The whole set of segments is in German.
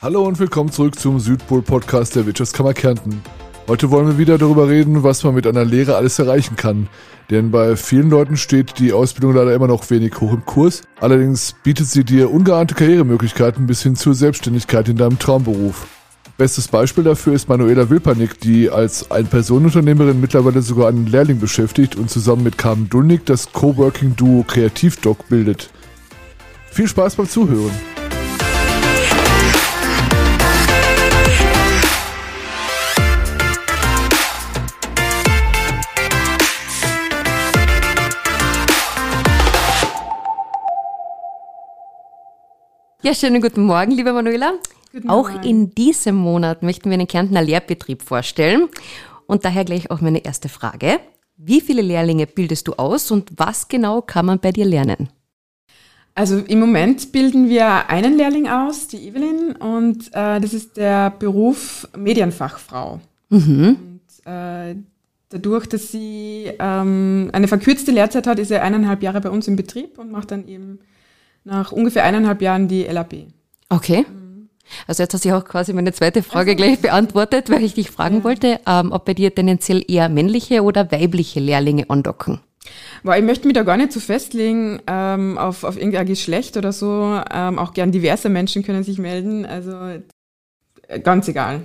Hallo und willkommen zurück zum Südpol-Podcast der Wirtschaftskammer Kärnten. Heute wollen wir wieder darüber reden, was man mit einer Lehre alles erreichen kann. Denn bei vielen Leuten steht die Ausbildung leider immer noch wenig hoch im Kurs. Allerdings bietet sie dir ungeahnte Karrieremöglichkeiten bis hin zur Selbstständigkeit in deinem Traumberuf. Bestes Beispiel dafür ist Manuela Wilpernick, die als Ein-Personen-Unternehmerin mittlerweile sogar einen Lehrling beschäftigt und zusammen mit Carmen Dulnig das Coworking-Duo Kreativdoc bildet. Viel Spaß beim Zuhören! Ja, schönen guten Morgen, liebe Manuela. Guten auch Morgen. in diesem Monat möchten wir einen Kärntner Lehrbetrieb vorstellen. Und daher gleich auch meine erste Frage. Wie viele Lehrlinge bildest du aus und was genau kann man bei dir lernen? Also im Moment bilden wir einen Lehrling aus, die Evelyn, und äh, das ist der Beruf Medienfachfrau. Und äh, dadurch, dass sie ähm, eine verkürzte Lehrzeit hat, ist sie eineinhalb Jahre bei uns im Betrieb und macht dann eben nach ungefähr eineinhalb Jahren die LAB. Okay. Also jetzt hast du auch quasi meine zweite Frage gleich beantwortet, weil ich dich fragen wollte, ähm, ob bei dir tendenziell eher männliche oder weibliche Lehrlinge andocken. Weil ich möchte mich da gar nicht so festlegen ähm, auf, auf irgendein Geschlecht oder so. Ähm, auch gern diverse Menschen können sich melden. Also äh, ganz egal.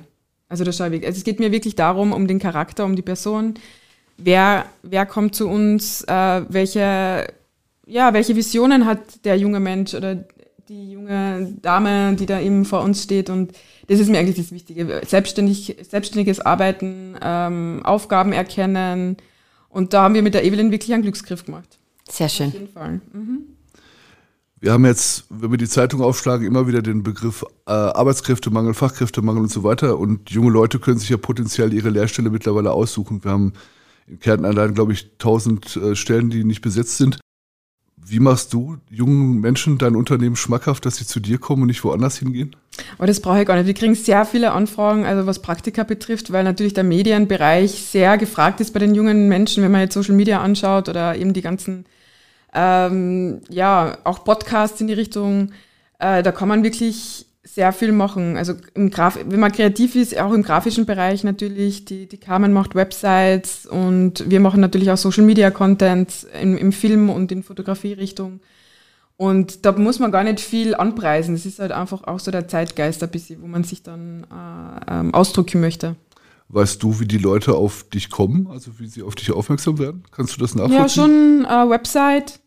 Also, das schau ich, also es geht mir wirklich darum, um den Charakter, um die Person. Wer, wer kommt zu uns? Äh, welche, ja, welche Visionen hat der junge Mensch oder die junge Dame, die da eben vor uns steht? Und das ist mir eigentlich das Wichtige. Selbstständig, selbstständiges Arbeiten, ähm, Aufgaben erkennen. Und da haben wir mit der Evelyn wirklich einen Glücksgriff gemacht. Sehr Auf schön. jeden Fall. Mhm. Wir haben jetzt, wenn wir die Zeitung aufschlagen, immer wieder den Begriff äh, Arbeitskräftemangel, Fachkräftemangel und so weiter. Und junge Leute können sich ja potenziell ihre Lehrstelle mittlerweile aussuchen. Wir haben in Kärnten allein, glaube ich, 1000 äh, Stellen, die nicht besetzt sind. Wie machst du jungen Menschen dein Unternehmen schmackhaft, dass sie zu dir kommen und nicht woanders hingehen? Aber das brauche ich gar nicht. Wir kriegen sehr viele Anfragen, also was Praktika betrifft, weil natürlich der Medienbereich sehr gefragt ist bei den jungen Menschen, wenn man jetzt Social Media anschaut oder eben die ganzen, ähm, ja, auch Podcasts in die Richtung. Äh, da kann man wirklich sehr viel machen. Also im Graf wenn man kreativ ist, auch im grafischen Bereich natürlich. Die, die Carmen macht Websites und wir machen natürlich auch Social Media Content im, im Film und in Fotografie-Richtung. Und da muss man gar nicht viel anpreisen. Es ist halt einfach auch so der Zeitgeist ein bisschen, wo man sich dann äh, ähm, ausdrücken möchte. Weißt du, wie die Leute auf dich kommen, also wie sie auf dich aufmerksam werden? Kannst du das nachvollziehen? Ja, schon äh, Website.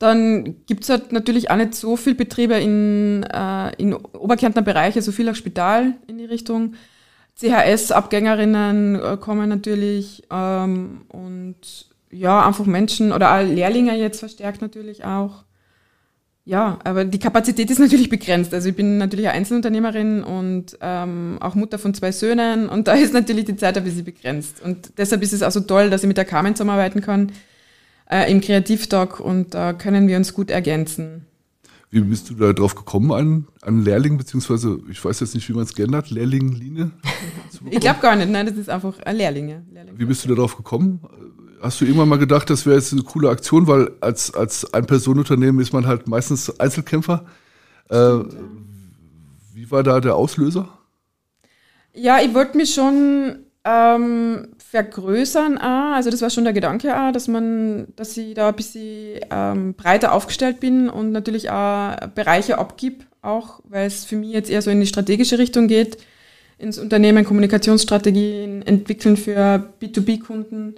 Dann gibt's halt natürlich auch nicht so viel Betriebe in, äh, in Oberkärntner Bereich, also viel auch Spital in die Richtung. CHS-Abgängerinnen äh, kommen natürlich ähm, und ja, einfach Menschen oder auch Lehrlinge jetzt verstärkt natürlich auch. Ja, aber die Kapazität ist natürlich begrenzt. Also ich bin natürlich eine Einzelunternehmerin und ähm, auch Mutter von zwei Söhnen und da ist natürlich die Zeit ein bisschen begrenzt. Und deshalb ist es auch so toll, dass ich mit der Carmen zusammenarbeiten kann äh, im Kreativdoc und da können wir uns gut ergänzen. Wie bist du da drauf gekommen, einen, einen Lehrling, beziehungsweise, ich weiß jetzt nicht, wie man es geändert, Lehrling-Linie? Ich glaube gar nicht, nein, das ist einfach ein Lehrlinge. Lehrling. Wie bist du da drauf gekommen? Hast du irgendwann mal gedacht, das wäre jetzt eine coole Aktion, weil als, als Ein-Personen-Unternehmen ist man halt meistens Einzelkämpfer. Äh, wie war da der Auslöser? Ja, ich wollte mich schon ähm, vergrößern, auch. also das war schon der Gedanke, auch, dass man, dass ich da ein bisschen ähm, breiter aufgestellt bin und natürlich auch Bereiche abgib, auch weil es für mich jetzt eher so in die strategische Richtung geht, ins Unternehmen Kommunikationsstrategien entwickeln für B2B-Kunden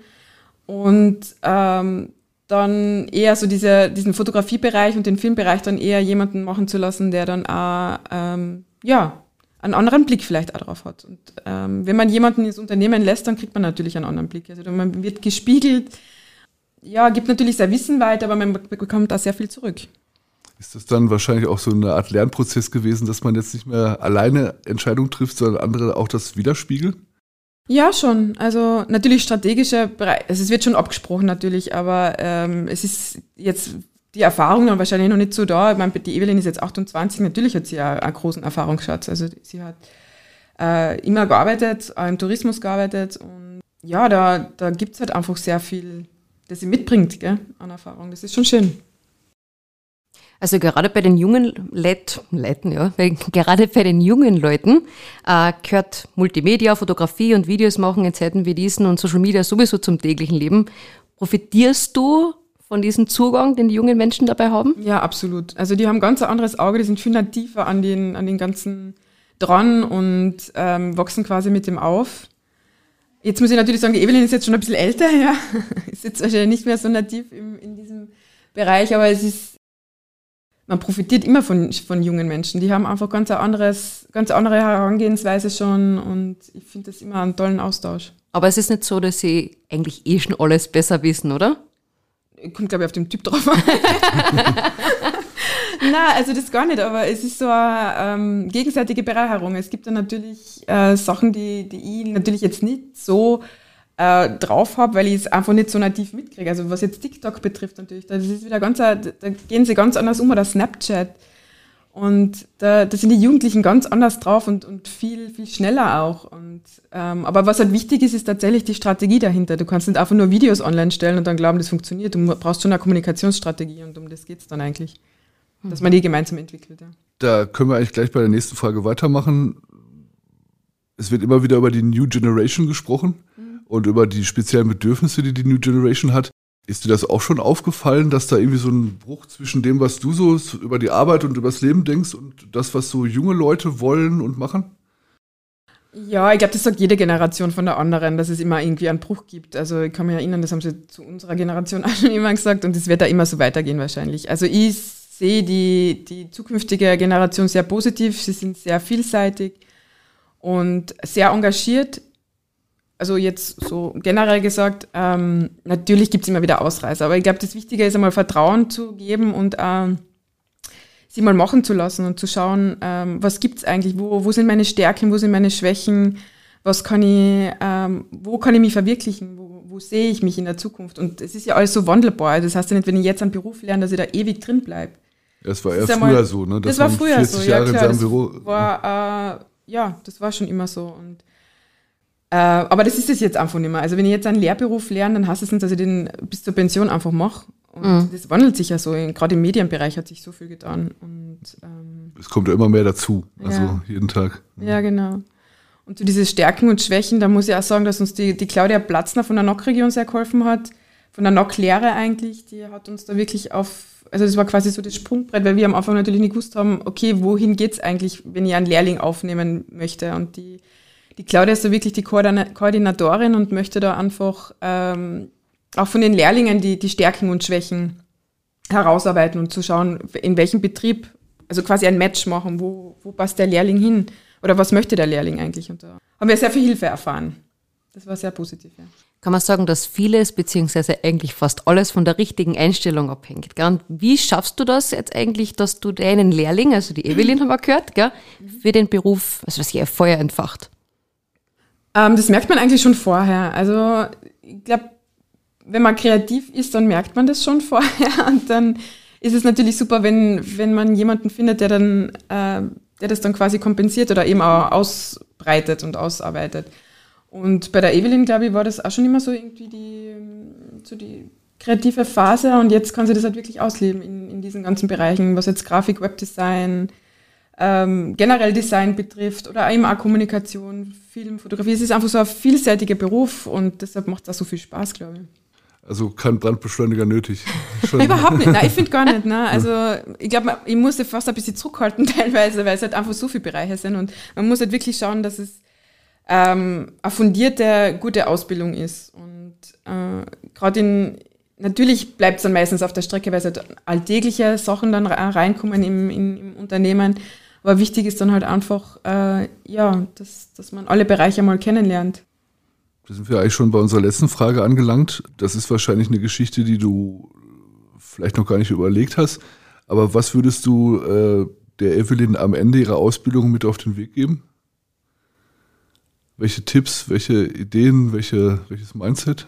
und ähm, dann eher so diese, diesen Fotografiebereich und den Filmbereich dann eher jemanden machen zu lassen, der dann auch, ähm, ja, einen anderen Blick vielleicht auch drauf hat. Und ähm, wenn man jemanden ins Unternehmen lässt, dann kriegt man natürlich einen anderen Blick. Also man wird gespiegelt, ja, gibt natürlich sein Wissen weiter, aber man bekommt da sehr viel zurück. Ist das dann wahrscheinlich auch so eine Art Lernprozess gewesen, dass man jetzt nicht mehr alleine Entscheidungen trifft, sondern andere auch das widerspiegeln? Ja, schon. Also natürlich strategische Bereich, also es wird schon abgesprochen natürlich, aber ähm, es ist jetzt die Erfahrung dann wahrscheinlich noch nicht so da. Ich meine, die Evelyn ist jetzt 28, natürlich hat sie ja einen großen Erfahrungsschatz. Also sie hat äh, immer gearbeitet, auch im Tourismus gearbeitet und ja, da, da gibt es halt einfach sehr viel, das sie mitbringt gell, an Erfahrung. Das ist schon schön. Also gerade bei den jungen Leuten, Leuten ja, gerade bei den jungen Leuten äh, gehört Multimedia, Fotografie und Videos machen in Zeiten wie diesen und Social Media sowieso zum täglichen Leben. Profitierst du von diesem Zugang, den die jungen Menschen dabei haben? Ja, absolut. Also die haben ganz ein anderes Auge, die sind viel nativer an den, an den ganzen dran und ähm, wachsen quasi mit dem auf. Jetzt muss ich natürlich sagen, die Evelyn ist jetzt schon ein bisschen älter, ja. ist jetzt wahrscheinlich nicht mehr so nativ im, in diesem Bereich, aber es ist man profitiert immer von, von jungen Menschen. Die haben einfach ganz, ein anderes, ganz andere Herangehensweise schon und ich finde das immer einen tollen Austausch. Aber es ist nicht so, dass sie eigentlich eh schon alles besser wissen, oder? Kommt, glaube ich, auf den Typ drauf an. Nein, also das gar nicht, aber es ist so eine ähm, gegenseitige Bereicherung. Es gibt da natürlich äh, Sachen, die, die ich natürlich jetzt nicht so äh, drauf habe, weil ich es einfach nicht so nativ mitkriege. Also was jetzt TikTok betrifft natürlich, das ist wieder ganz, da gehen sie ganz anders um oder Snapchat. Und da, da sind die Jugendlichen ganz anders drauf und, und viel, viel schneller auch. Und, ähm, aber was halt wichtig ist, ist tatsächlich die Strategie dahinter. Du kannst nicht einfach nur Videos online stellen und dann glauben, das funktioniert. Du brauchst schon eine Kommunikationsstrategie und um das geht es dann eigentlich. Dass man die gemeinsam entwickelt. Ja. Da können wir eigentlich gleich bei der nächsten Frage weitermachen. Es wird immer wieder über die New Generation gesprochen und über die speziellen Bedürfnisse, die die New Generation hat. Ist dir das auch schon aufgefallen, dass da irgendwie so ein Bruch zwischen dem, was du so über die Arbeit und übers Leben denkst und das, was so junge Leute wollen und machen? Ja, ich glaube, das sagt jede Generation von der anderen, dass es immer irgendwie einen Bruch gibt. Also ich kann mich erinnern, das haben sie zu unserer Generation auch schon immer gesagt und es wird da immer so weitergehen wahrscheinlich. Also ich sehe die, die zukünftige Generation sehr positiv, sie sind sehr vielseitig und sehr engagiert also jetzt so generell gesagt, ähm, natürlich gibt es immer wieder Ausreißer, aber ich glaube, das Wichtige ist einmal Vertrauen zu geben und äh, sie mal machen zu lassen und zu schauen, ähm, was gibt es eigentlich, wo, wo sind meine Stärken, wo sind meine Schwächen, was kann ich, ähm, wo kann ich mich verwirklichen, wo, wo sehe ich mich in der Zukunft. Und es ist ja alles so wandelbar. Das heißt ja nicht, wenn ich jetzt einen Beruf lerne, dass ich da ewig drin bleibe. Das war ja früher so, ne? Das, das war früher so, ja klar. Das war, äh, ja, das war schon immer so. Und aber das ist es jetzt einfach nicht mehr. Also wenn ich jetzt einen Lehrberuf lerne, dann heißt es nicht, dass ich den bis zur Pension einfach mache. Und mhm. das wandelt sich ja so. Gerade im Medienbereich hat sich so viel getan. Und, ähm, es kommt ja immer mehr dazu, also ja. jeden Tag. Ja, genau. Und zu so diese Stärken und Schwächen, da muss ich auch sagen, dass uns die, die Claudia Platzner von der NOC-Region sehr geholfen hat. Von der NOC-Lehre eigentlich, die hat uns da wirklich auf, also das war quasi so das Sprungbrett, weil wir am Anfang natürlich nicht gewusst haben, okay, wohin geht es eigentlich, wenn ich einen Lehrling aufnehmen möchte. Und die die Claudia ist da wirklich die Koordinatorin und möchte da einfach ähm, auch von den Lehrlingen die, die Stärken und Schwächen herausarbeiten und zu schauen, in welchem Betrieb, also quasi ein Match machen, wo, wo passt der Lehrling hin oder was möchte der Lehrling eigentlich. Und da haben wir sehr viel Hilfe erfahren. Das war sehr positiv. Ja. Kann man sagen, dass vieles beziehungsweise eigentlich fast alles von der richtigen Einstellung abhängt. Gell? Und wie schaffst du das jetzt eigentlich, dass du deinen Lehrling, also die Evelyn haben wir gehört, gell, für den Beruf, also was ihr Feuer entfacht? Ähm, das merkt man eigentlich schon vorher. Also ich glaube, wenn man kreativ ist, dann merkt man das schon vorher. Und dann ist es natürlich super, wenn, wenn man jemanden findet, der dann, äh, der das dann quasi kompensiert oder eben auch ausbreitet und ausarbeitet. Und bei der Evelyn, glaube ich, war das auch schon immer so irgendwie die, so die kreative Phase und jetzt kann sie das halt wirklich ausleben in, in diesen ganzen Bereichen, was jetzt Grafik, Webdesign, ähm, generell Design betrifft oder eben auch Kommunikation, Film, Fotografie. Es ist einfach so ein vielseitiger Beruf und deshalb macht es auch so viel Spaß, glaube ich. Also kein Brandbeschleuniger nötig. Überhaupt nicht. Nein, ich finde gar nicht. Ne? Also ich glaube, ich musste fast ein bisschen zurückhalten teilweise, weil es halt einfach so viele Bereiche sind und man muss halt wirklich schauen, dass es ähm, eine fundierte, gute Ausbildung ist. Und äh, gerade in, natürlich bleibt es dann meistens auf der Strecke, weil es halt alltägliche Sachen dann reinkommen im, im, im Unternehmen. Aber wichtig ist dann halt einfach, äh, ja, dass, dass man alle Bereiche mal kennenlernt. Da sind wir eigentlich schon bei unserer letzten Frage angelangt. Das ist wahrscheinlich eine Geschichte, die du vielleicht noch gar nicht überlegt hast. Aber was würdest du äh, der Evelyn am Ende ihrer Ausbildung mit auf den Weg geben? Welche Tipps, welche Ideen, welche, welches Mindset?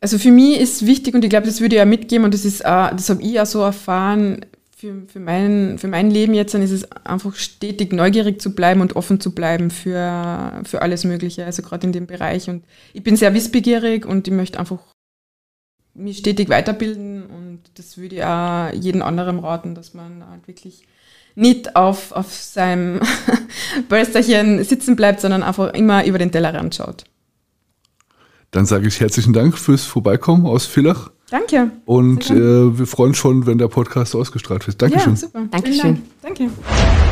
Also für mich ist wichtig und ich glaube, das würde ich ja mitgeben und das ist, äh, das habe ich ja so erfahren, für, für, mein, für mein Leben jetzt, dann ist es einfach stetig neugierig zu bleiben und offen zu bleiben für, für alles Mögliche, also gerade in dem Bereich. Und ich bin sehr wissbegierig und ich möchte einfach mich stetig weiterbilden und das würde ich auch jedem anderen raten, dass man halt wirklich nicht auf, auf seinem Bölsterchen sitzen bleibt, sondern einfach immer über den Tellerrand schaut. Dann sage ich herzlichen Dank fürs Vorbeikommen aus Villach. Danke. Und äh, wir freuen uns schon, wenn der Podcast ausgestrahlt wird. Dankeschön. Ja, super. Dankeschön. Dank. Danke.